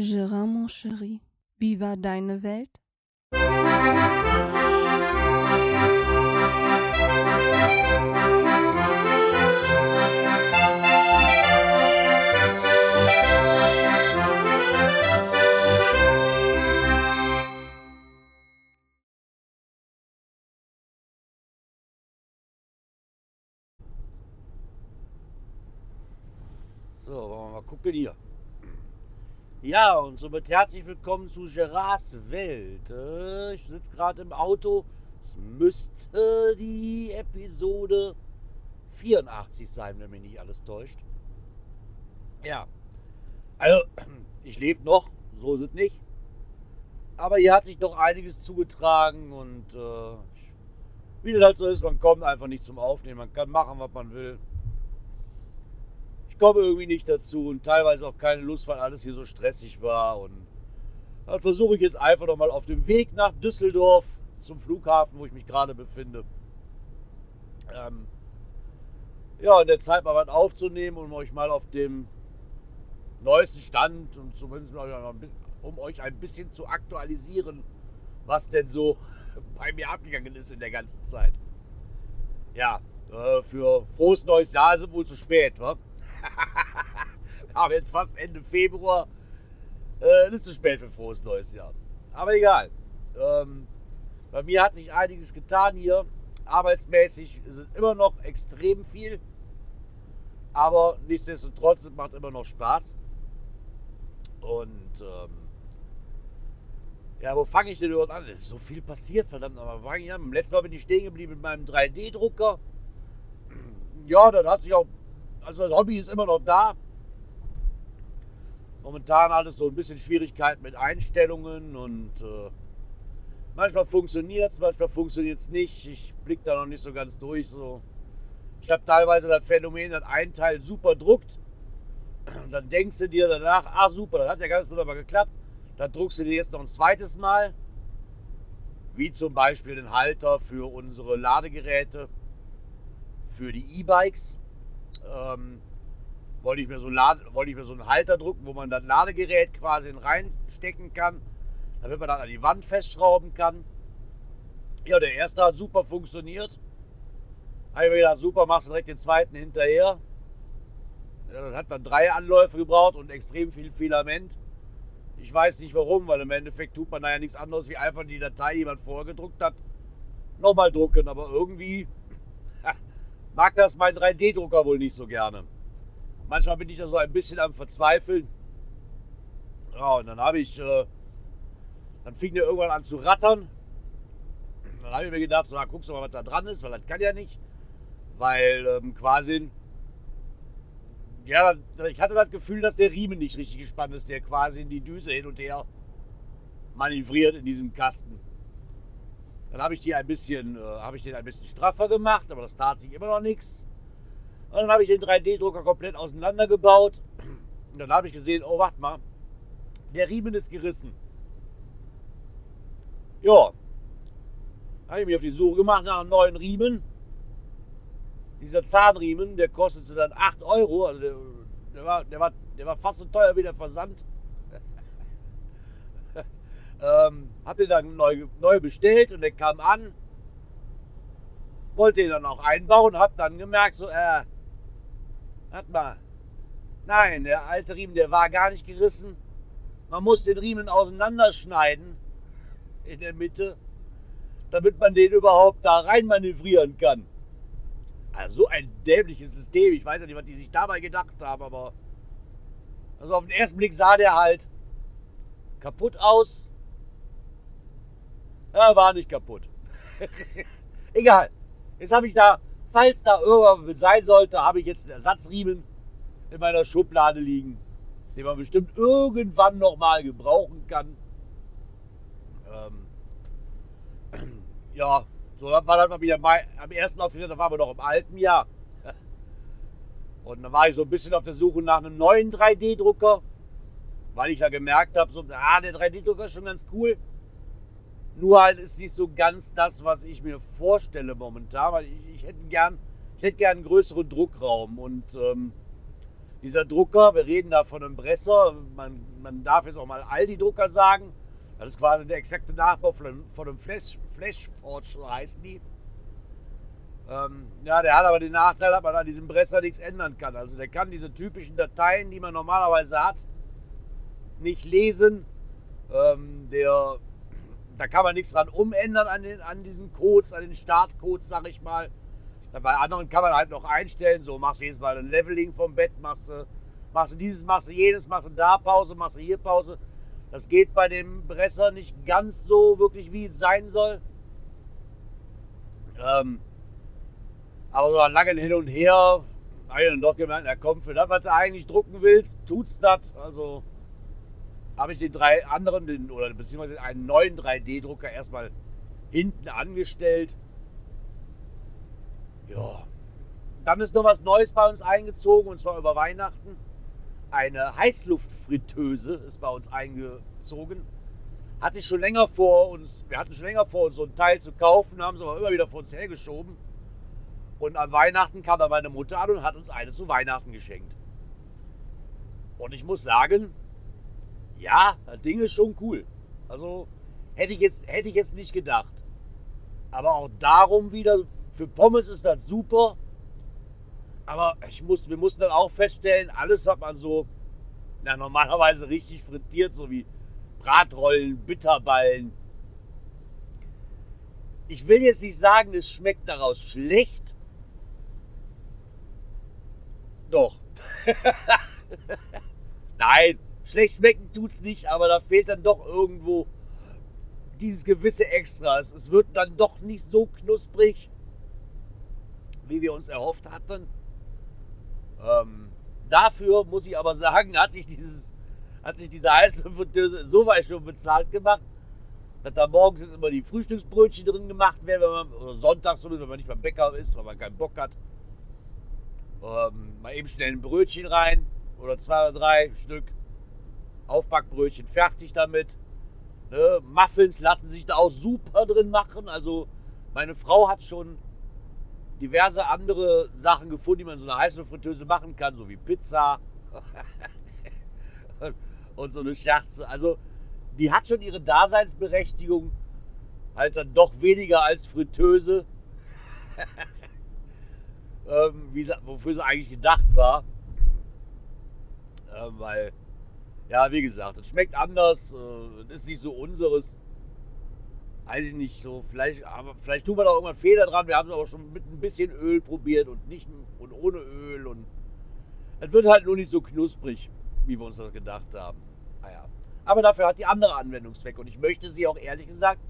Gérard, mon chéri, wie war deine Welt? So, wollen wir mal gucken hier. Ja, und somit herzlich willkommen zu Gerards Welt. Äh, Ich sitze gerade im Auto. Es müsste die Episode 84 sein, wenn mich nicht alles täuscht. Ja. Also, ich lebe noch, so ist es nicht. Aber hier hat sich doch einiges zugetragen und äh, wie das halt so ist, man kommt einfach nicht zum Aufnehmen. Man kann machen, was man will. Komme irgendwie nicht dazu und teilweise auch keine Lust, weil alles hier so stressig war. Und dann versuche ich jetzt einfach noch mal auf dem Weg nach Düsseldorf zum Flughafen, wo ich mich gerade befinde. Ähm, ja, in der Zeit mal was aufzunehmen, um euch mal auf dem neuesten Stand und zumindest um euch ein bisschen zu aktualisieren, was denn so bei mir abgegangen ist in der ganzen Zeit. Ja, äh, für frohes neues Jahr es wohl zu spät, wa? Wir haben jetzt fast Ende Februar. Äh, das ist zu spät für frohes neues Jahr. Aber egal. Ähm, bei mir hat sich einiges getan hier. Arbeitsmäßig ist es immer noch extrem viel. Aber nichtsdestotrotz, es macht immer noch Spaß. Und ähm, ja, wo fange ich denn überhaupt an? Es ist so viel passiert, verdammt. Aber fange ich an. Beim letzten Mal bin ich stehen geblieben mit meinem 3D-Drucker. Ja, dann hat sich auch also das Hobby ist immer noch da. Momentan alles so ein bisschen Schwierigkeiten mit Einstellungen und äh, manchmal funktioniert es, manchmal funktioniert es nicht. Ich blicke da noch nicht so ganz durch. So. Ich habe teilweise das Phänomen, dass ein Teil super druckt. Und dann denkst du dir danach, ah super, das hat ja ganz wunderbar geklappt. Dann druckst du dir jetzt noch ein zweites Mal. Wie zum Beispiel den Halter für unsere Ladegeräte, für die E-Bikes ähm, wollte ich, mir so Lade, wollte ich mir so einen Halter drucken, wo man das Ladegerät quasi reinstecken kann, damit man dann an die Wand festschrauben kann. Ja, der erste hat super funktioniert. Habe ich mir gedacht, super, machst du direkt den zweiten hinterher. Das hat dann drei Anläufe gebraucht und extrem viel Filament. Ich weiß nicht warum, weil im Endeffekt tut man da ja nichts anderes, wie einfach die Datei, die man vorgedruckt hat, nochmal drucken. Aber irgendwie mag das mein 3D-Drucker wohl nicht so gerne. Manchmal bin ich da so ein bisschen am Verzweifeln. Ja, und dann habe ich, äh, dann fing der irgendwann an zu rattern. Dann habe ich mir gedacht, so, na, guckst du mal, was da dran ist, weil das kann ja nicht. Weil ähm, quasi, ja, ich hatte das Gefühl, dass der Riemen nicht richtig gespannt ist, der quasi in die Düse hin und her manövriert in diesem Kasten. Dann habe ich die ein bisschen, äh, habe ich den ein bisschen straffer gemacht, aber das tat sich immer noch nichts. Und dann habe ich den 3D-Drucker komplett auseinandergebaut. Und dann habe ich gesehen, oh, warte mal, der Riemen ist gerissen. Ja, habe ich mich auf die Suche gemacht nach einem neuen Riemen. Dieser Zahnriemen, der kostete dann 8 Euro. Also der, der, war, der, war, der war fast so teuer wie der Versand. Ähm, hatte dann neu, neu bestellt und der kam an. Wollte ihn dann auch einbauen, hab dann gemerkt, so, äh, warte mal. Nein, der alte Riemen, der war gar nicht gerissen. Man muss den Riemen auseinanderschneiden in der Mitte, damit man den überhaupt da rein manövrieren kann. Also so ein dämliches System. Ich weiß ja nicht, was die sich dabei gedacht haben, aber also auf den ersten Blick sah der halt kaputt aus. Ja, war nicht kaputt. Egal. Jetzt habe ich da, falls da irgendwas sein sollte, habe ich jetzt einen Ersatzriemen in meiner Schublade liegen, den man bestimmt irgendwann nochmal gebrauchen kann. Ähm, ja, so war das mal wieder am ersten Auftritt, da waren wir noch im alten Jahr. Und dann war ich so ein bisschen auf der Suche nach einem neuen 3D-Drucker, weil ich ja gemerkt habe, so, ah, der 3D-Drucker ist schon ganz cool. Nur halt ist nicht so ganz das, was ich mir vorstelle momentan, weil ich, ich hätte gern, ich hätte gern einen größeren Druckraum und ähm, Dieser Drucker, wir reden da von einem Bresser, man, man darf jetzt auch mal Aldi-Drucker sagen. Das ist quasi der exakte Nachbau von einem, von einem Flash, Flashforge, so heißen die. Ähm, ja, der hat aber den Nachteil, dass man an diesem Bresser nichts ändern kann. Also der kann diese typischen Dateien, die man normalerweise hat, nicht lesen. Ähm, der, da kann man nichts dran umändern an, den, an diesen Codes, an den Startcodes, sag ich mal. Bei anderen kann man halt noch einstellen, so machst du jedes Mal ein Leveling vom Bett, machst du, machst du dieses, machst du jenes, machst du da Pause, machst du hier Pause. Das geht bei dem Bresser nicht ganz so wirklich, wie es sein soll. Ähm, aber so ein langen Hin und Her, habe ich dann doch gemerkt, na komm, für das, was du eigentlich drucken willst, tut's das. Also habe ich den drei anderen, den, oder beziehungsweise einen neuen 3D-Drucker erstmal hinten angestellt. Ja. Dann ist noch was Neues bei uns eingezogen und zwar über Weihnachten. Eine Heißluftfritteuse ist bei uns eingezogen. Hatte ich schon länger vor uns, wir hatten schon länger vor uns so ein Teil zu kaufen, haben es aber immer wieder vor uns hergeschoben. Und an Weihnachten kam dann meine Mutter an und hat uns eine zu Weihnachten geschenkt. Und ich muss sagen, ja, das Ding ist schon cool. Also hätte ich jetzt, hätte ich jetzt nicht gedacht. Aber auch darum wieder, für Pommes ist das super. Aber ich muss, wir mussten dann auch feststellen, alles, was man so ja, normalerweise richtig frittiert, so wie Bratrollen, Bitterballen. Ich will jetzt nicht sagen, es schmeckt daraus schlecht. Doch. Nein, schlecht schmecken tut es nicht, aber da fehlt dann doch irgendwo dieses gewisse Extra. Es wird dann doch nicht so knusprig, wie wir uns erhofft hatten. Ähm, dafür muss ich aber sagen, hat sich dieses, hat sich diese Heißluftfritteuse so weit schon bezahlt gemacht, dass da morgens jetzt immer die Frühstücksbrötchen drin gemacht werden, wenn man, oder sonntags, wenn man nicht beim Bäcker ist, weil man keinen Bock hat. Ähm, mal eben schnell ein Brötchen rein oder zwei oder drei Stück. Aufbackbrötchen fertig damit. Ne? Muffins lassen sich da auch super drin machen. Also meine Frau hat schon diverse andere Sachen gefunden, die man in so eine heiße Fritteuse machen kann, so wie Pizza und so eine Scherze. Also die hat schon ihre Daseinsberechtigung, halt dann doch weniger als Fritteuse. ähm, wofür sie eigentlich gedacht war. Ähm, weil, ja, wie gesagt, es schmeckt anders, äh, ist nicht so unseres. Weiß ich nicht so, vielleicht, aber vielleicht tun wir da irgendwann Fehler dran. Wir haben es aber schon mit ein bisschen Öl probiert und nicht und ohne Öl und es wird halt nur nicht so knusprig, wie wir uns das gedacht haben. Naja. Ah aber dafür hat die andere Anwendungszweck und ich möchte sie auch ehrlich gesagt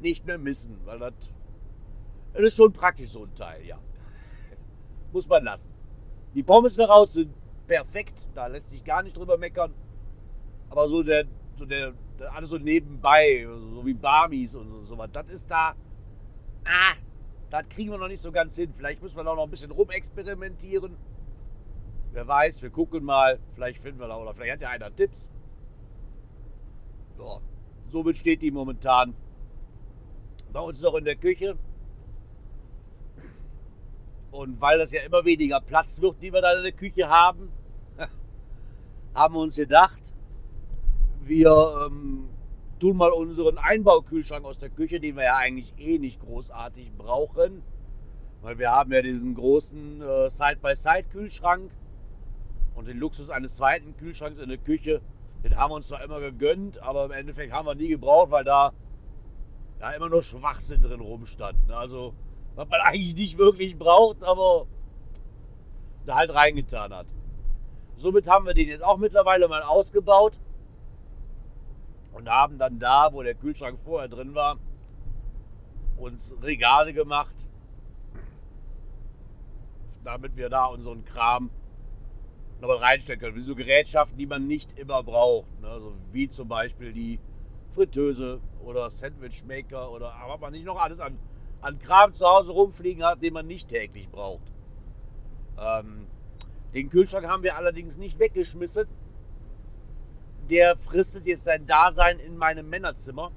nicht mehr missen, weil das, das ist schon praktisch so ein Teil, ja muss man lassen. Die Pommes daraus sind perfekt, da lässt sich gar nicht drüber meckern. Aber so der, so der, alles so nebenbei, so wie Barmis und so, so was, das ist da, ah, das kriegen wir noch nicht so ganz hin. Vielleicht müssen wir da noch ein bisschen rumexperimentieren. Wer weiß, wir gucken mal, vielleicht finden wir da, oder vielleicht hat ja einer Tipps. Ja, somit steht die momentan bei uns noch in der Küche. Und weil das ja immer weniger Platz wird, die wir da in der Küche haben, haben wir uns gedacht, wir ähm, tun mal unseren Einbaukühlschrank aus der Küche, den wir ja eigentlich eh nicht großartig brauchen. Weil wir haben ja diesen großen äh, Side-by-Side-Kühlschrank und den Luxus eines zweiten Kühlschranks in der Küche. Den haben wir uns zwar immer gegönnt, aber im Endeffekt haben wir nie gebraucht, weil da ja immer nur Schwachsinn drin rumstand. Ne? Also was man eigentlich nicht wirklich braucht, aber da halt reingetan hat. Somit haben wir den jetzt auch mittlerweile mal ausgebaut und haben dann da, wo der Kühlschrank vorher drin war, uns Regale gemacht, damit wir da unseren Kram nochmal reinstellen können. Wie so Gerätschaften, die man nicht immer braucht. Ne? Also wie zum Beispiel die Fritteuse oder Sandwichmaker oder was man nicht noch alles an an Kram zu Hause rumfliegen hat, den man nicht täglich braucht. Ähm, den Kühlschrank haben wir allerdings nicht weggeschmissen. Der fristet jetzt sein Dasein in meinem Männerzimmer,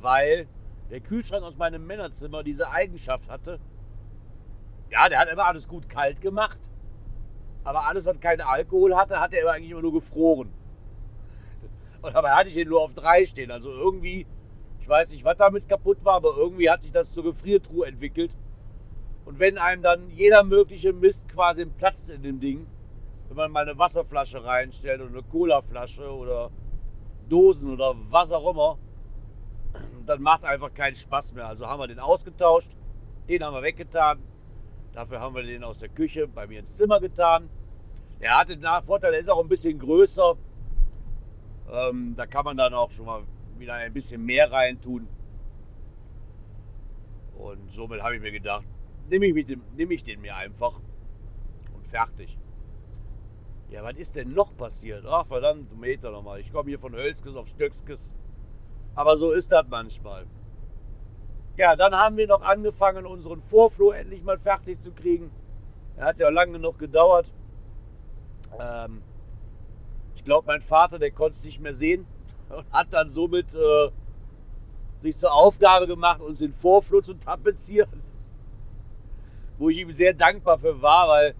weil der Kühlschrank aus meinem Männerzimmer diese Eigenschaft hatte. Ja, der hat immer alles gut kalt gemacht. Aber alles, was keinen Alkohol hatte, hat er eigentlich immer nur gefroren. Und dabei hatte ich den nur auf drei stehen. Also irgendwie, ich weiß nicht, was damit kaputt war, aber irgendwie hat sich das zur Gefriertruhe entwickelt. Und wenn einem dann jeder mögliche Mist quasi platzt in dem Ding, wenn man mal eine Wasserflasche reinstellt oder eine Colaflasche oder Dosen oder was auch immer, dann macht es einfach keinen Spaß mehr. Also haben wir den ausgetauscht, den haben wir weggetan. Dafür haben wir den aus der Küche bei mir ins Zimmer getan. Er hat den Vorteil, er ist auch ein bisschen größer. Ähm, da kann man dann auch schon mal wieder ein bisschen mehr reintun. Und somit habe ich mir gedacht, nehme ich, nehm ich den mir einfach und fertig. Ja, was ist denn noch passiert? Ach, verdammt, Meter nochmal. Ich komme hier von Hölzkes auf Stöckskes. Aber so ist das manchmal. Ja, dann haben wir noch angefangen, unseren Vorflur endlich mal fertig zu kriegen. Er hat ja lange genug gedauert. Ähm, ich glaube, mein Vater, der konnte es nicht mehr sehen und hat dann somit äh, sich zur Aufgabe gemacht, uns den Vorflur zu tapezieren. Wo ich ihm sehr dankbar für war, weil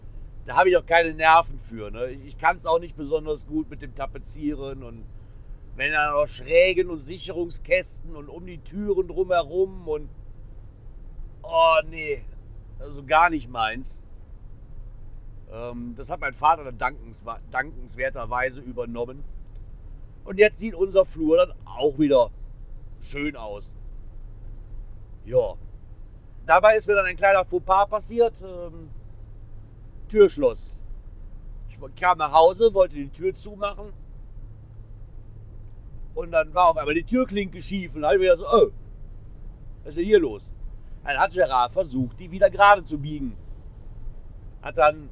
da habe ich auch keine Nerven für. Ne? Ich kann es auch nicht besonders gut mit dem Tapezieren und wenn dann noch Schrägen und Sicherungskästen und um die Türen drumherum und oh nee, also gar nicht meins. Ähm, das hat mein Vater dann dankens, dankenswerterweise übernommen. Und jetzt sieht unser Flur dann auch wieder schön aus. Ja. Dabei ist mir dann ein kleiner Fauxpas passiert. Ähm, Türschloss. Ich kam nach Hause, wollte die Tür zumachen und dann war auf einmal die Türklinke schief und dann habe ich wieder so, oh, was ist denn hier los? Dann hat Gerard versucht, die wieder gerade zu biegen. Hat dann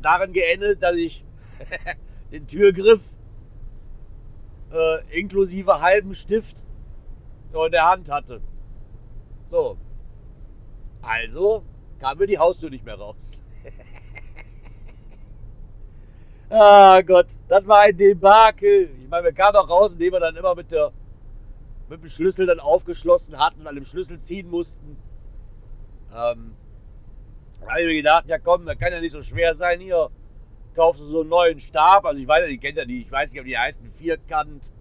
darin geendet, dass ich den Türgriff äh, inklusive halben Stift in der Hand hatte. So. Also kam mir die Haustür nicht mehr raus. Ah Gott, das war ein Debakel. Ich meine, wir kamen auch raus, indem wir dann immer mit, der, mit dem Schlüssel dann aufgeschlossen hatten und an dem Schlüssel ziehen mussten. Ähm, da habe ich mir gedacht, ja komm, das kann ja nicht so schwer sein hier. Kaufst du so einen neuen Stab, also ich weiß ja, die kennt ja die, ich weiß nicht, ob die heißen Vierkant,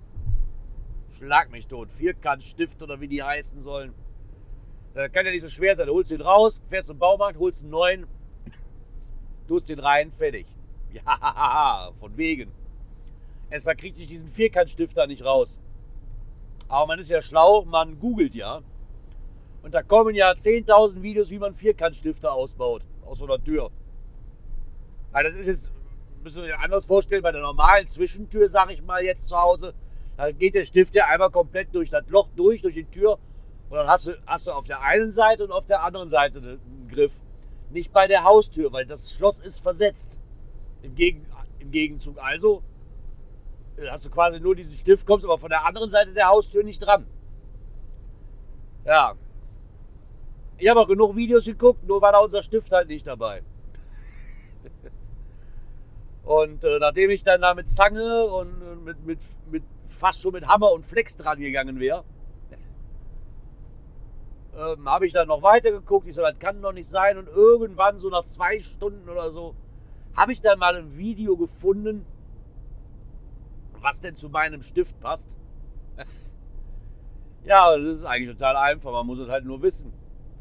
schlag mich tot, Vierkantstift oder wie die heißen sollen. Das kann ja nicht so schwer sein. Du holst den raus, fährst zum Baumarkt, holst einen neuen, tust den rein, fertig. Ja, von wegen. Erstmal kriege ich diesen Vierkantstifter nicht raus. Aber man ist ja schlau, man googelt ja. Und da kommen ja 10.000 Videos, wie man Vierkantstifter ausbaut. Aus so einer Tür. Weil das ist jetzt, müssen wir sich anders vorstellen, bei der normalen Zwischentür, sag ich mal jetzt zu Hause, da geht der Stift ja einmal komplett durch das Loch durch, durch die Tür. Und dann hast du, hast du auf der einen Seite und auf der anderen Seite einen Griff. Nicht bei der Haustür, weil das Schloss ist versetzt. Im, Gegen, Im Gegenzug also äh, hast du quasi nur diesen Stift, kommst aber von der anderen Seite der Haustür nicht dran. Ja. Ich habe auch genug Videos geguckt, nur war da unser Stift halt nicht dabei. Und äh, nachdem ich dann da mit Zange und äh, mit, mit, mit fast schon mit Hammer und Flex dran gegangen wäre, ähm, habe ich dann noch weiter geguckt. Ich so, das kann doch nicht sein. Und irgendwann, so nach zwei Stunden oder so, habe ich dann mal ein Video gefunden, was denn zu meinem Stift passt. ja, das ist eigentlich total einfach, man muss es halt nur wissen.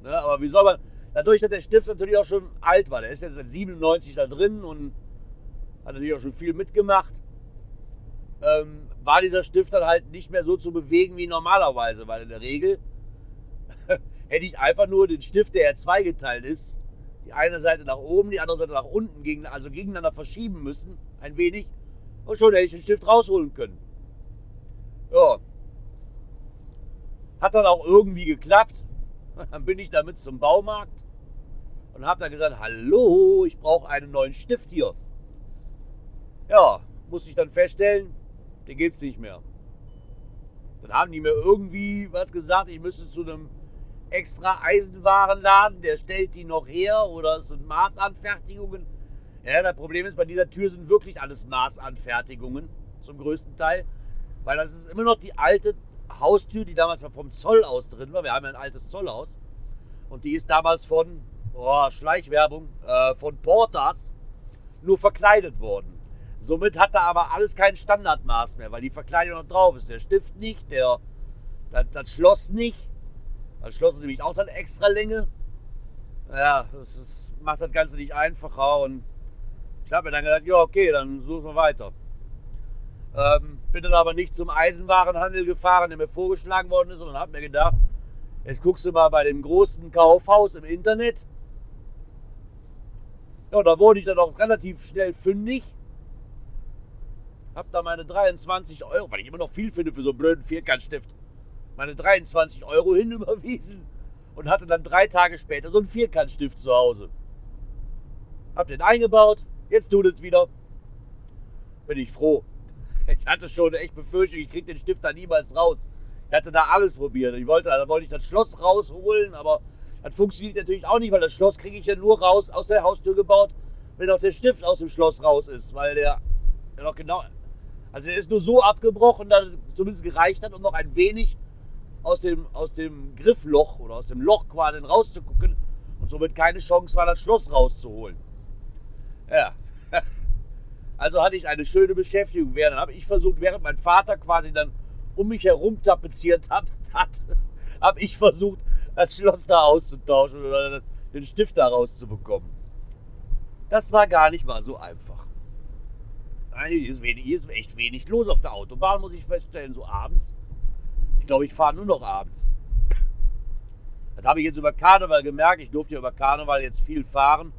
Ne? Aber wie soll man, dadurch, dass der Stift natürlich auch schon alt war, der ist jetzt seit 97 da drin und hat natürlich auch schon viel mitgemacht, ähm, war dieser Stift dann halt nicht mehr so zu bewegen wie normalerweise, weil in der Regel hätte ich einfach nur den Stift, der ja zweigeteilt ist, die eine Seite nach oben, die andere Seite nach unten, gegen, also gegeneinander verschieben müssen, ein wenig. Und schon hätte ich den Stift rausholen können. Ja. Hat dann auch irgendwie geklappt. Dann bin ich damit zum Baumarkt und habe dann gesagt, hallo, ich brauche einen neuen Stift hier. Ja, muss ich dann feststellen, den gibt es nicht mehr. Dann haben die mir irgendwie was gesagt, ich müsste zu einem extra Eisenwarenladen, der stellt die noch her oder es sind Maßanfertigungen. Ja, das Problem ist, bei dieser Tür sind wirklich alles Maßanfertigungen zum größten Teil, weil das ist immer noch die alte Haustür, die damals vom Zoll aus drin war. Wir haben ja ein altes Zollhaus und die ist damals von, oh, Schleichwerbung, äh, von Portas nur verkleidet worden. Somit hat er aber alles kein Standardmaß mehr, weil die Verkleidung noch drauf ist. Der Stift nicht, der, das, das Schloss nicht. Das Schloss ist nämlich auch dann extra Länge. Ja, das, das macht das Ganze nicht einfacher und ich habe mir dann gedacht, ja okay, dann suchen wir weiter. Ähm, bin dann aber nicht zum Eisenwarenhandel gefahren, der mir vorgeschlagen worden ist, sondern habe mir gedacht, jetzt guckst du mal bei dem großen Kaufhaus im Internet. Ja, da wurde ich dann auch relativ schnell fündig hab da meine 23 Euro, weil ich immer noch viel finde für so einen blöden Vierkantstift, meine 23 Euro hinüberwiesen und hatte dann drei Tage später so einen Vierkantstift zu Hause. Hab den eingebaut, jetzt tut es wieder. Bin ich froh. Ich hatte schon echt befürchtet, ich krieg den Stift da niemals raus. Ich hatte da alles probiert. Ich wollte, da wollte ich das Schloss rausholen, aber das funktioniert natürlich auch nicht, weil das Schloss kriege ich ja nur raus aus der Haustür gebaut, wenn auch der Stift aus dem Schloss raus ist, weil der ja noch genau also er ist nur so abgebrochen, dass es zumindest gereicht hat, um noch ein wenig aus dem, aus dem Griffloch oder aus dem Loch quasi rauszugucken und somit keine Chance war, das Schloss rauszuholen. Ja. Also hatte ich eine schöne Beschäftigung. Dann habe ich versucht, während mein Vater quasi dann um mich herum tapeziert hat, hat habe ich versucht, das Schloss da auszutauschen oder den Stift da rauszubekommen. Das war gar nicht mal so einfach. Hier ist, wenig, hier ist echt wenig los auf der Autobahn, muss ich feststellen, so abends. Ich glaube, ich fahre nur noch abends. Das habe ich jetzt über Karneval gemerkt. Ich durfte ja über Karneval jetzt viel fahren.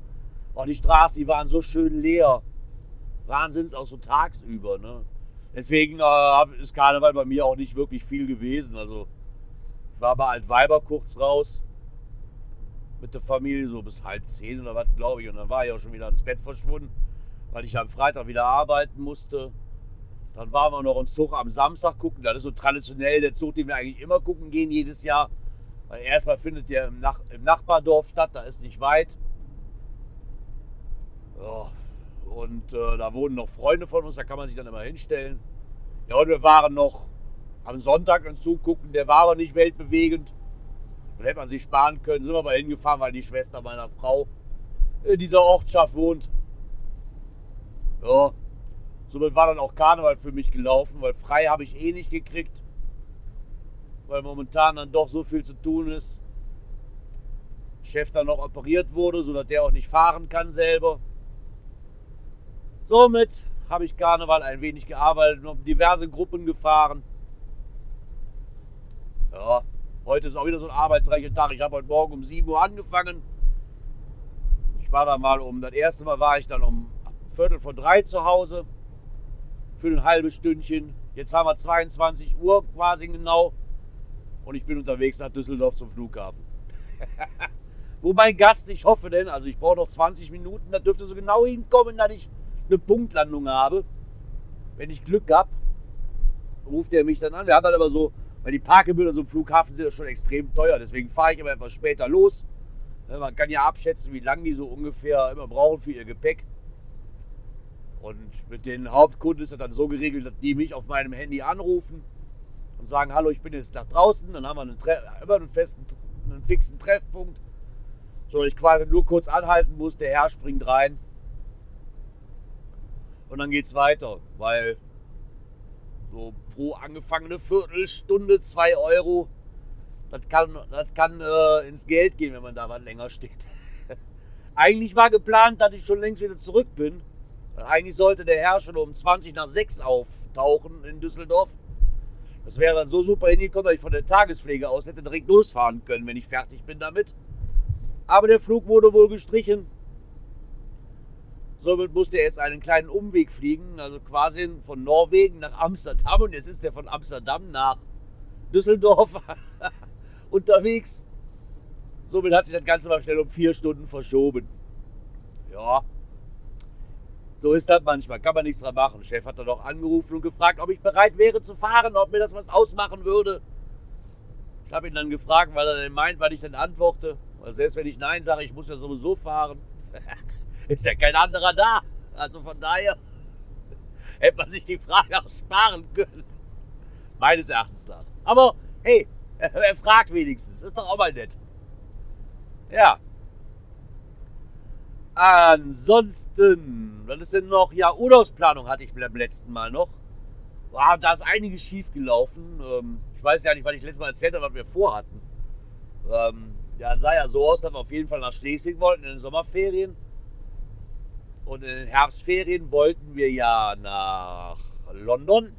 Und die Straßen, die waren so schön leer. Wahnsinns, auch so tagsüber. Ne? Deswegen äh, ist Karneval bei mir auch nicht wirklich viel gewesen. Also, ich war bei Altweiber kurz raus. Mit der Familie so bis halb zehn oder was, glaube ich. Und dann war ich auch schon wieder ins Bett verschwunden weil ich am Freitag wieder arbeiten musste. Dann waren wir noch einen Zug am Samstag gucken. Das ist so traditionell der Zug, den wir eigentlich immer gucken gehen jedes Jahr. Weil erstmal findet der im, Nach im Nachbardorf statt, da ist nicht weit. Ja, und äh, da wohnen noch Freunde von uns, da kann man sich dann immer hinstellen. Ja, und wir waren noch am Sonntag einen Zug gucken, der war aber nicht weltbewegend. Da hätte man sich sparen können, sind wir aber hingefahren, weil die Schwester meiner Frau in dieser Ortschaft wohnt. Ja, somit war dann auch Karneval für mich gelaufen, weil frei habe ich eh nicht gekriegt. Weil momentan dann doch so viel zu tun ist. Chef dann noch operiert wurde, sodass der auch nicht fahren kann selber. Somit habe ich Karneval ein wenig gearbeitet habe diverse Gruppen gefahren. Ja, heute ist auch wieder so ein arbeitsreicher Tag. Ich habe heute Morgen um 7 Uhr angefangen. Ich war da mal um, das erste Mal war ich dann um Viertel vor drei zu Hause für ein halbes Stündchen. Jetzt haben wir 22 Uhr quasi genau und ich bin unterwegs nach Düsseldorf zum Flughafen. Wo mein Gast, ich hoffe denn, also ich brauche noch 20 Minuten, da dürfte so genau hinkommen, dass ich eine Punktlandung habe. Wenn ich Glück habe, ruft er mich dann an. Wir haben dann aber so, weil die Parkgebühren so im Flughafen sind ja schon extrem teuer, deswegen fahre ich immer etwas später los. Man kann ja abschätzen, wie lange die so ungefähr immer brauchen für ihr Gepäck. Und mit den Hauptkunden ist das dann so geregelt, dass die mich auf meinem Handy anrufen und sagen, hallo, ich bin jetzt nach draußen. Dann haben wir einen immer einen festen, einen fixen Treffpunkt. So, ich quasi nur kurz anhalten muss, der Herr springt rein. Und dann geht es weiter, weil so pro angefangene Viertelstunde 2 Euro, das kann, das kann äh, ins Geld gehen, wenn man da was länger steht. Eigentlich war geplant, dass ich schon längst wieder zurück bin. Eigentlich sollte der Herr schon um 20 nach 6 auftauchen in Düsseldorf. Das wäre dann so super hingekommen, dass ich von der Tagespflege aus hätte direkt losfahren können, wenn ich fertig bin damit. Aber der Flug wurde wohl gestrichen. Somit musste er jetzt einen kleinen Umweg fliegen, also quasi von Norwegen nach Amsterdam. Und jetzt ist er von Amsterdam nach Düsseldorf unterwegs. Somit hat sich das Ganze mal schnell um vier Stunden verschoben. Ja, so ist das manchmal, kann man nichts dran machen. Der Chef hat dann auch angerufen und gefragt, ob ich bereit wäre zu fahren, ob mir das was ausmachen würde. Ich habe ihn dann gefragt, weil er dann meint, weil ich dann antworte. Weil selbst wenn ich Nein sage, ich muss ja sowieso fahren, ist ja kein anderer da. Also von daher hätte man sich die Frage auch sparen können. Meines Erachtens nach. Aber hey, er fragt wenigstens. Ist doch auch mal nett. Ja, Ansonsten, was ist denn noch? Ja, Urlaubsplanung hatte ich beim letzten Mal noch. Ah, da ist einiges schief gelaufen. Ähm, ich weiß ja nicht, was ich letztes Mal erzählt habe, was wir vorhatten. Ähm, ja, sah ja so aus, dass wir auf jeden Fall nach Schleswig wollten in den Sommerferien. Und in den Herbstferien wollten wir ja nach London.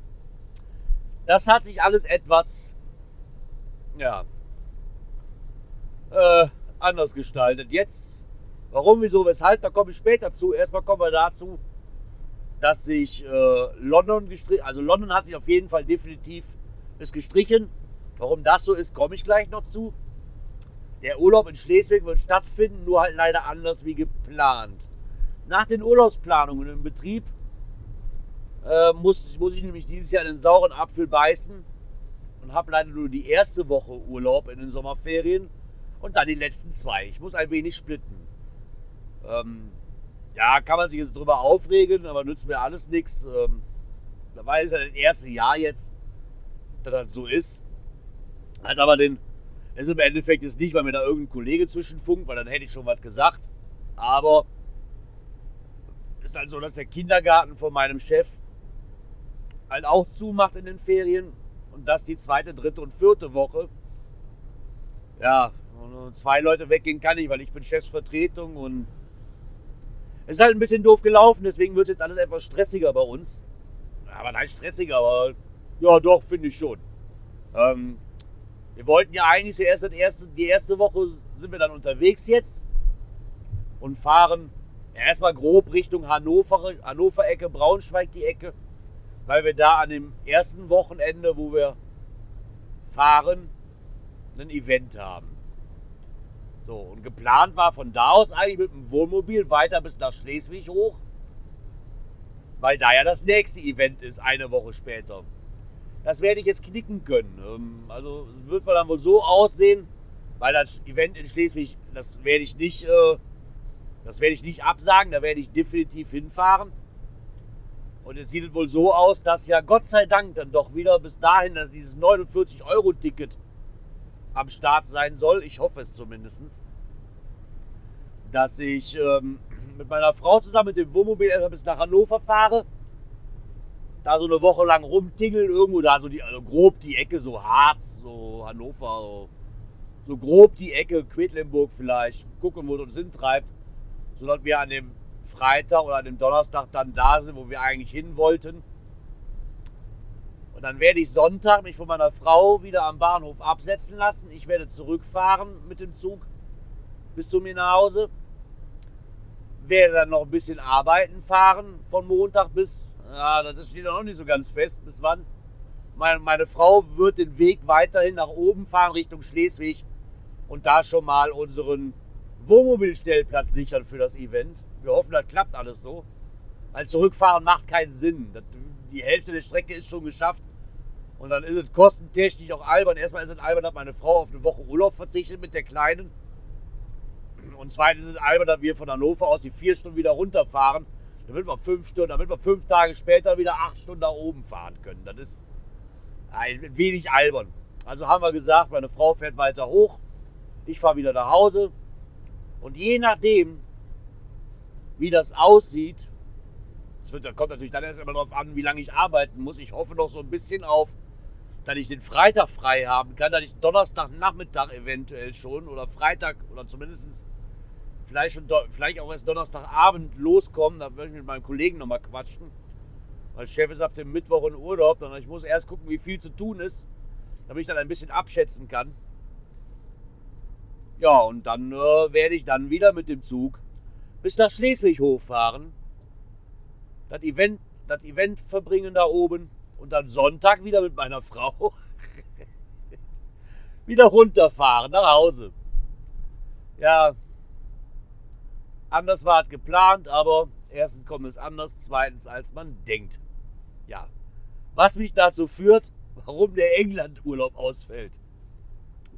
Das hat sich alles etwas, ja, äh, anders gestaltet. Jetzt, warum, wieso, weshalb, da komme ich später zu. Erstmal kommen wir dazu, dass sich äh, London gestrichen, also London hat sich auf jeden Fall definitiv ist gestrichen. Warum das so ist, komme ich gleich noch zu. Der Urlaub in Schleswig wird stattfinden, nur halt leider anders wie geplant. Nach den Urlaubsplanungen im Betrieb äh, muss, muss ich nämlich dieses Jahr einen sauren Apfel beißen und habe leider nur die erste Woche Urlaub in den Sommerferien und dann die letzten zwei. Ich muss ein wenig splitten. Ähm, ja, kann man sich jetzt drüber aufregen, aber nützt mir alles nichts. Ähm, da war es ja das erste Jahr jetzt, dass das so ist. Hat aber den, ist im Endeffekt jetzt nicht, weil mir da irgendein Kollege zwischenfunkt, weil dann hätte ich schon was gesagt. Aber ist halt so, dass der Kindergarten von meinem Chef halt auch zumacht in den Ferien und das die zweite, dritte und vierte Woche. Ja, zwei Leute weggehen kann ich, weil ich bin Chefsvertretung und es ist halt ein bisschen doof gelaufen, deswegen wird es jetzt alles etwas stressiger bei uns. Aber nein, stressiger, aber ja, doch, finde ich schon. Ähm, wir wollten ja eigentlich zuerst die erste, die erste Woche sind wir dann unterwegs jetzt und fahren erstmal grob Richtung Hannover, Hannover-Ecke, Braunschweig die Ecke, weil wir da an dem ersten Wochenende, wo wir fahren, ein Event haben. So, und geplant war von da aus eigentlich mit dem Wohnmobil weiter bis nach Schleswig hoch, weil da ja das nächste Event ist, eine Woche später. Das werde ich jetzt knicken können. Ähm, also wird dann wohl so aussehen, weil das Event in Schleswig, das werde ich nicht, äh, das werde ich nicht absagen, da werde ich definitiv hinfahren. Und jetzt sieht es wohl so aus, dass ja Gott sei Dank dann doch wieder bis dahin, dass dieses 49-Euro-Ticket am Start sein soll. Ich hoffe es zumindest. Dass ich ähm, mit meiner Frau zusammen mit dem Wohnmobil erstmal bis nach Hannover fahre. Da so eine Woche lang rumtingeln, irgendwo da so die, also grob die Ecke, so Harz, so Hannover, so, so grob die Ecke, Quedlinburg vielleicht, gucken, wo es uns hintreibt, sodass wir an dem Freitag oder an dem Donnerstag dann da sind, wo wir eigentlich hin wollten. Dann werde ich Sonntag mich von meiner Frau wieder am Bahnhof absetzen lassen. Ich werde zurückfahren mit dem Zug bis zu mir nach Hause. Werde dann noch ein bisschen arbeiten fahren von Montag bis, ja, das steht noch nicht so ganz fest, bis wann. Meine, meine Frau wird den Weg weiterhin nach oben fahren Richtung Schleswig und da schon mal unseren Wohnmobilstellplatz sichern für das Event. Wir hoffen, das klappt alles so. Weil zurückfahren macht keinen Sinn. Das die Hälfte der Strecke ist schon geschafft. Und dann ist es kostentechnisch auch albern. Erstmal ist es albern, dass meine Frau auf eine Woche Urlaub verzichtet mit der Kleinen. Und zweitens ist es albern, dass wir von Hannover aus die vier Stunden wieder runterfahren, damit wir fünf Stunden, damit wir fünf Tage später wieder acht Stunden nach oben fahren können. Das ist ein wenig albern. Also haben wir gesagt, meine Frau fährt weiter hoch, ich fahre wieder nach Hause. Und je nachdem, wie das aussieht, es kommt natürlich dann erst immer darauf an, wie lange ich arbeiten muss. Ich hoffe noch so ein bisschen auf, dass ich den Freitag frei haben kann, dass ich Donnerstagnachmittag eventuell schon oder Freitag oder zumindest vielleicht, schon, vielleicht auch erst Donnerstagabend loskommen. Da würde ich mit meinem Kollegen nochmal quatschen. Weil Chef ist ab dem Mittwoch in Urlaub. Dann ich muss erst gucken, wie viel zu tun ist, damit ich dann ein bisschen abschätzen kann. Ja, und dann äh, werde ich dann wieder mit dem Zug bis nach Schleswig hochfahren das Event, das Event verbringen da oben und dann Sonntag wieder mit meiner Frau wieder runterfahren nach Hause. Ja, anders war es geplant, aber erstens kommt es anders, zweitens als man denkt. Ja, was mich dazu führt, warum der England-Urlaub ausfällt.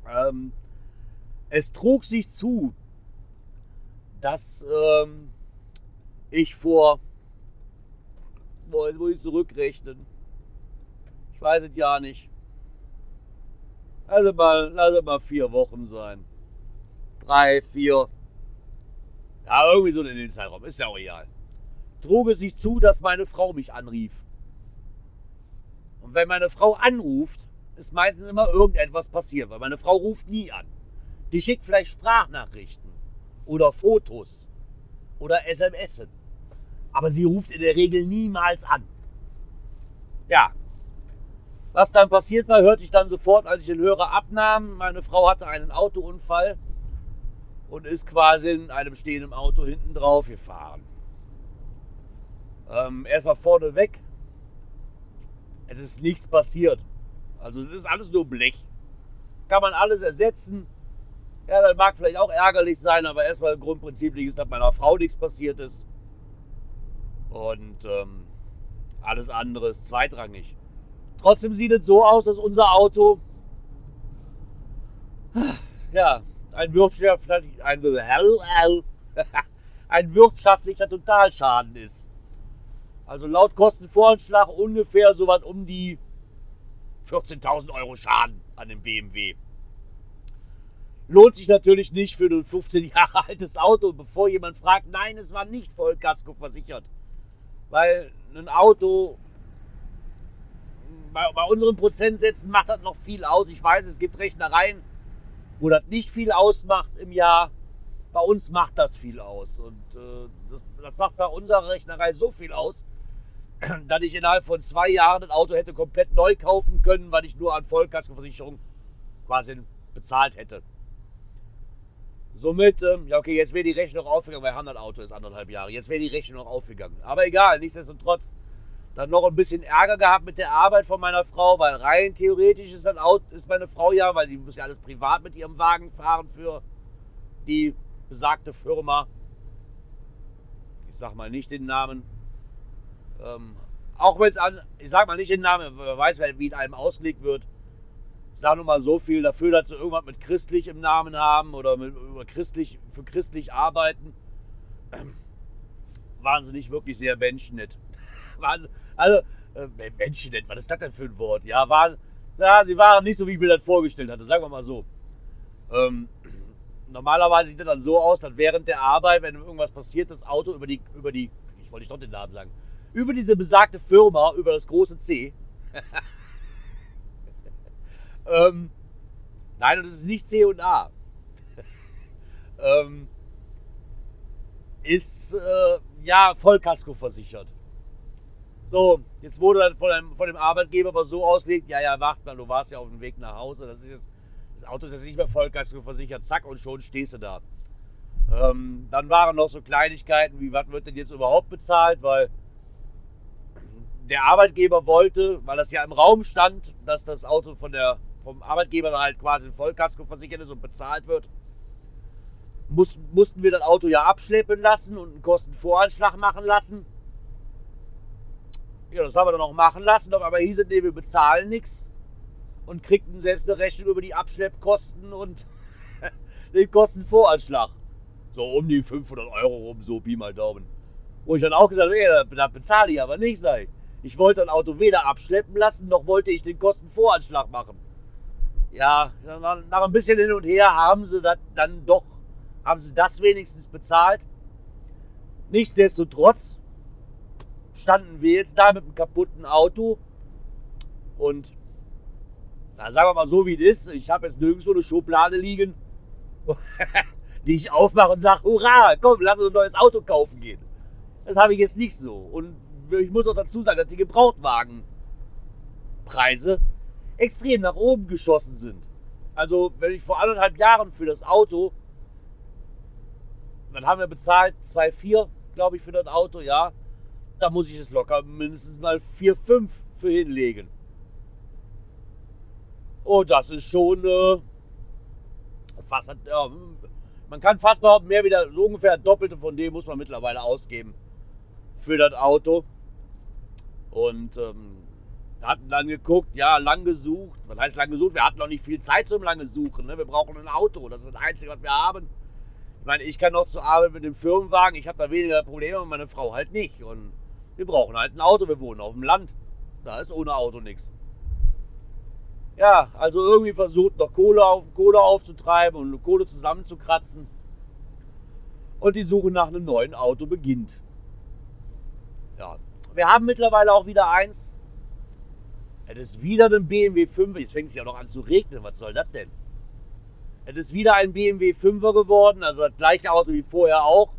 Ähm, es trug sich zu, dass ähm, ich vor Boah, jetzt muss ich zurückrechnen. Ich weiß es ja nicht. Also mal, lass es mal vier Wochen sein. Drei, vier. Ja, irgendwie so in den Zeitraum, ist ja auch egal. Trug es sich zu, dass meine Frau mich anrief. Und wenn meine Frau anruft, ist meistens immer irgendetwas passiert, weil meine Frau ruft nie an. Die schickt vielleicht Sprachnachrichten oder Fotos oder SMS. Aber sie ruft in der Regel niemals an. Ja. Was dann passiert war, hörte ich dann sofort, als ich den Hörer abnahm. Meine Frau hatte einen Autounfall und ist quasi in einem stehenden Auto hinten drauf gefahren. Ähm, erstmal vorne weg. Es ist nichts passiert. Also es ist alles nur Blech. Kann man alles ersetzen. Ja, das mag vielleicht auch ärgerlich sein, aber erstmal Grundprinzip ist, dass meiner Frau nichts passiert ist. Und ähm, alles andere ist zweitrangig. Trotzdem sieht es so aus, dass unser Auto ja, ein wirtschaftlicher, ein, wirtschaftlicher Totalschaden ist. Also laut Kostenvoranschlag ungefähr so was um die 14.000 Euro Schaden an dem BMW. Lohnt sich natürlich nicht für ein 15 Jahre altes Auto. Bevor jemand fragt, nein, es war nicht Vollkasko versichert. Weil ein Auto bei, bei unseren Prozentsätzen macht das noch viel aus. Ich weiß, es gibt Rechnereien, wo das nicht viel ausmacht im Jahr. Bei uns macht das viel aus. Und äh, das, das, macht bei unserer Rechnerei so viel aus, dass ich innerhalb von zwei Jahren ein Auto hätte komplett neu kaufen können, weil ich nur an Vollkaskoversicherung quasi bezahlt hätte. Somit, ähm, ja okay, jetzt wäre die Rechnung aufgegangen, weil ein Auto ist anderthalb Jahre. Jetzt wäre die Rechnung aufgegangen. Aber egal, nichtsdestotrotz dann noch ein bisschen Ärger gehabt mit der Arbeit von meiner Frau, weil rein theoretisch ist, dann Auto, ist meine Frau ja, weil sie muss ja alles privat mit ihrem Wagen fahren für die besagte Firma. Ich sag mal nicht den Namen. Ähm, auch wenn es an, ich sag mal nicht den Namen, wer weiß, wie in einem ausgelegt wird. Ich sage nur mal so viel dafür, dass sie irgendwas mit christlich im Namen haben oder mit, über christlich, für christlich arbeiten. Waren sie nicht wirklich sehr menschennett. Also, äh, menschennett, was ist das denn für ein Wort? Ja, waren, ja, sie waren nicht so, wie ich mir das vorgestellt hatte, sagen wir mal so. Ähm, normalerweise sieht das dann so aus, dass während der Arbeit, wenn irgendwas passiert, das Auto über die, über die, ich wollte nicht doch den Namen sagen, über diese besagte Firma, über das große C, ähm, nein, es ist nicht C und A. ähm, ist äh, ja Vollkasko versichert. So, jetzt wurde dann von dem, von dem Arbeitgeber aber so ausgelegt, ja, ja, wacht mal, du warst ja auf dem Weg nach Hause, das, ist jetzt, das Auto ist jetzt nicht mehr Vollkasko versichert, zack, und schon stehst du da. Ähm, dann waren noch so Kleinigkeiten wie, was wird denn jetzt überhaupt bezahlt, weil der Arbeitgeber wollte, weil das ja im Raum stand, dass das Auto von der vom Arbeitgeber halt quasi ein Vollkasko versichert ist und bezahlt wird, muss, mussten wir das Auto ja abschleppen lassen und einen Kostenvoranschlag machen lassen. Ja, das haben wir dann auch machen lassen, aber hieß es, nee, wir bezahlen nichts und kriegten selbst eine Rechnung über die Abschleppkosten und den Kostenvoranschlag. So um die 500 Euro rum, so Pi mal Daumen. Wo ich dann auch gesagt habe, ey, da bezahle ich aber nicht, sei. Ich wollte ein Auto weder abschleppen lassen, noch wollte ich den Kostenvoranschlag machen ja, nach ein bisschen hin und her haben sie das dann doch, haben sie das wenigstens bezahlt. Nichtsdestotrotz standen wir jetzt da mit einem kaputten Auto und na, sagen wir mal so, wie es ist. Ich habe jetzt nirgendwo eine Schublade liegen, die ich aufmache und sage, hurra, komm, lass uns ein neues Auto kaufen gehen. Das habe ich jetzt nicht so. Und ich muss auch dazu sagen, dass die Gebrauchtwagenpreise extrem nach oben geschossen sind. Also, wenn ich vor anderthalb Jahren für das Auto, dann haben wir bezahlt 2,4, glaube ich, für das Auto, ja. Da muss ich es locker mindestens mal 4,5 für hinlegen. Oh, das ist schon äh, fast, ja, man kann fast behaupten, mehr wieder so ungefähr Doppelte von dem muss man mittlerweile ausgeben für das Auto. Und ähm, hatten dann geguckt, ja, lang gesucht. Was heißt lang gesucht? Wir hatten noch nicht viel Zeit zum lange Suchen. Ne? Wir brauchen ein Auto. Das ist das Einzige, was wir haben. Ich meine, ich kann noch zur Arbeit mit dem Firmenwagen. Ich habe da weniger Probleme, und meine Frau halt nicht. Und wir brauchen halt ein Auto. Wir wohnen auf dem Land. Da ist ohne Auto nichts. Ja, also irgendwie versucht noch Kohle, auf, Kohle aufzutreiben und Kohle zusammenzukratzen. Und die Suche nach einem neuen Auto beginnt. Ja, wir haben mittlerweile auch wieder eins. Es ist wieder ein BMW 5. Jetzt fängt es ja noch an zu regnen. Was soll das denn? Es ist wieder ein BMW 5er geworden. Also das gleiche Auto wie vorher auch.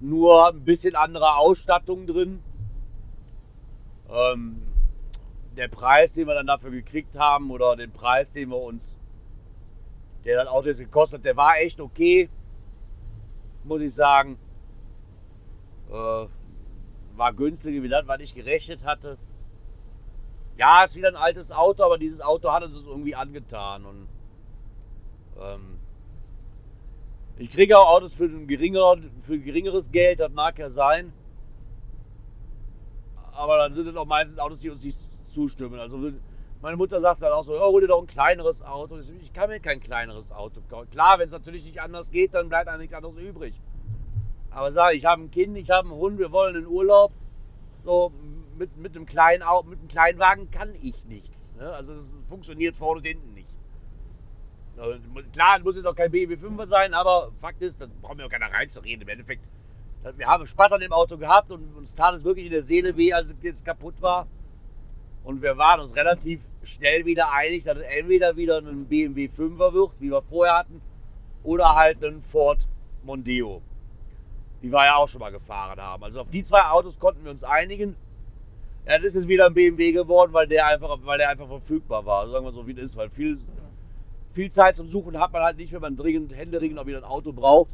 Nur ein bisschen andere Ausstattung drin. Ähm, der Preis, den wir dann dafür gekriegt haben, oder den Preis, den wir uns, der das Auto jetzt gekostet hat, der war echt okay. Muss ich sagen. Äh, war günstiger wie das, was ich gerechnet hatte. Ja, ist wieder ein altes Auto, aber dieses Auto hat uns irgendwie angetan. Und ähm, ich kriege auch Autos für ein, geringer, für ein geringeres Geld, das mag ja sein. Aber dann sind es auch meistens Autos, die uns nicht zustimmen. Also meine Mutter sagt dann auch so, oh, hol dir doch ein kleineres Auto. Ich kann mir kein kleineres Auto kaufen. Klar, wenn es natürlich nicht anders geht, dann bleibt eigentlich nichts anderes übrig. Aber sag ich, habe ein Kind, ich habe einen Hund, wir wollen in Urlaub. So, mit, mit, einem kleinen, mit einem kleinen Wagen kann ich nichts. Ne? Also es funktioniert vorne und hinten nicht. Klar, muss jetzt auch kein BMW 5 sein, aber Fakt ist, da brauchen wir auch keiner reinzureden. Im Endeffekt, wir haben Spaß an dem Auto gehabt und uns tat es wirklich in der Seele weh, als es kaputt war. Und wir waren uns relativ schnell wieder einig, dass es entweder wieder ein BMW 5er wird, wie wir vorher hatten, oder halt ein Ford Mondeo, wie wir ja auch schon mal gefahren haben. Also auf die zwei Autos konnten wir uns einigen. Ja, das ist wieder ein BMW geworden, weil der einfach, weil der einfach verfügbar war. Sagen wir so, wie es ist, weil viel viel Zeit zum Suchen hat man halt nicht, wenn man dringend händeringend auch wieder ein Auto braucht.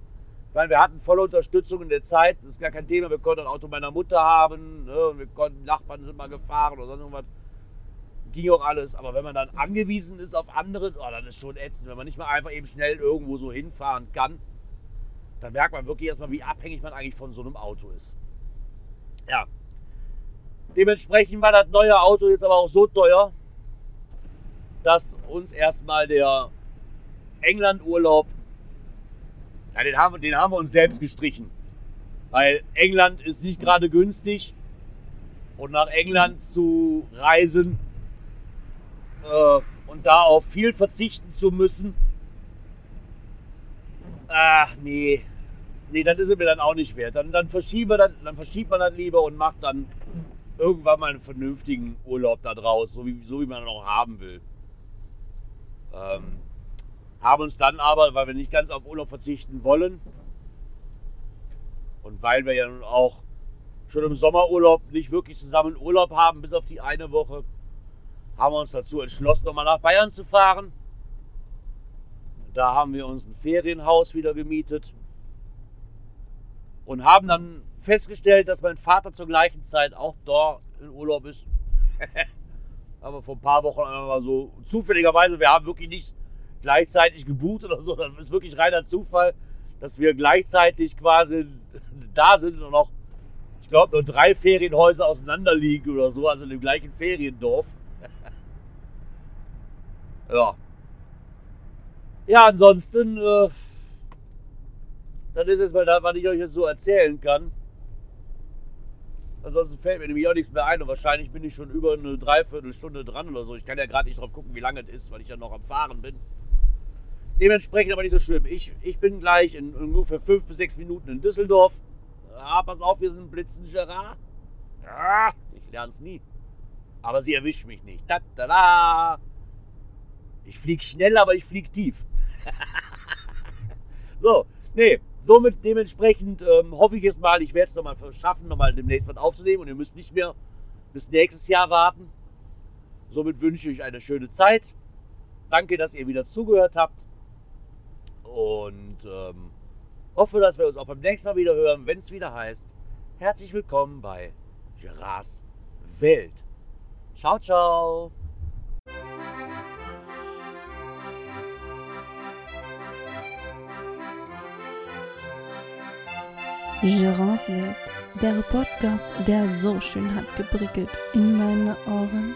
Ich meine, wir hatten volle Unterstützung in der Zeit, das ist gar kein Thema. Wir konnten ein Auto meiner Mutter haben, ne? wir konnten, Nachbarn sind mal gefahren oder sonst irgendwas. Ging auch alles. Aber wenn man dann angewiesen ist auf andere, oh, dann ist schon ätzend. Wenn man nicht mal einfach eben schnell irgendwo so hinfahren kann, dann merkt man wirklich erstmal, wie abhängig man eigentlich von so einem Auto ist. Ja. Dementsprechend war das neue Auto jetzt aber auch so teuer, dass uns erstmal der England-Urlaub, ja, den, haben, den haben wir uns selbst gestrichen. Weil England ist nicht gerade günstig. Und nach England zu reisen äh, und da auf viel verzichten zu müssen, ach nee, nee, das ist es mir dann auch nicht wert. Dann, dann, verschieben wir das, dann verschiebt man das lieber und macht dann irgendwann mal einen vernünftigen Urlaub da draus, so wie, so wie man auch haben will. Ähm, haben uns dann aber, weil wir nicht ganz auf Urlaub verzichten wollen und weil wir ja nun auch schon im Sommerurlaub nicht wirklich zusammen Urlaub haben, bis auf die eine Woche, haben wir uns dazu entschlossen, nochmal nach Bayern zu fahren. Da haben wir uns ein Ferienhaus wieder gemietet und haben dann festgestellt, dass mein Vater zur gleichen Zeit auch dort in Urlaub ist. aber vor ein paar Wochen einmal so zufälligerweise, wir haben wirklich nicht gleichzeitig gebucht oder so, das ist wirklich reiner Zufall, dass wir gleichzeitig quasi da sind und noch, ich glaube, nur drei Ferienhäuser auseinander liegen oder so, also in dem gleichen Feriendorf. ja. Ja, ansonsten, äh, das ist jetzt mal das, was ich euch jetzt so erzählen kann. Ansonsten fällt mir nämlich auch nichts mehr ein und wahrscheinlich bin ich schon über eine Dreiviertelstunde dran oder so. Ich kann ja gerade nicht drauf gucken, wie lange es ist, weil ich ja noch am Fahren bin. Dementsprechend aber nicht so schlimm. Ich, ich bin gleich in ungefähr fünf bis sechs Minuten in Düsseldorf. Ah, pass auf, wir sind Blitzen Gerard. Ja, ich lerne es nie. Aber sie erwischt mich nicht. Da, da, da. Ich fliege schnell, aber ich fliege tief. so, nee, somit dementsprechend ähm, hoffe ich jetzt mal, ich werde es nochmal schaffen, nochmal demnächst was aufzunehmen und ihr müsst nicht mehr bis nächstes Jahr warten. Somit wünsche ich euch eine schöne Zeit. Danke, dass ihr wieder zugehört habt und ähm, hoffe, dass wir uns auch beim nächsten Mal wieder hören, wenn es wieder heißt, herzlich willkommen bei Gerards Welt. Ciao, ciao. Gérance Welt, der Podcast, der so schön hat geprickelt in meine Ohren.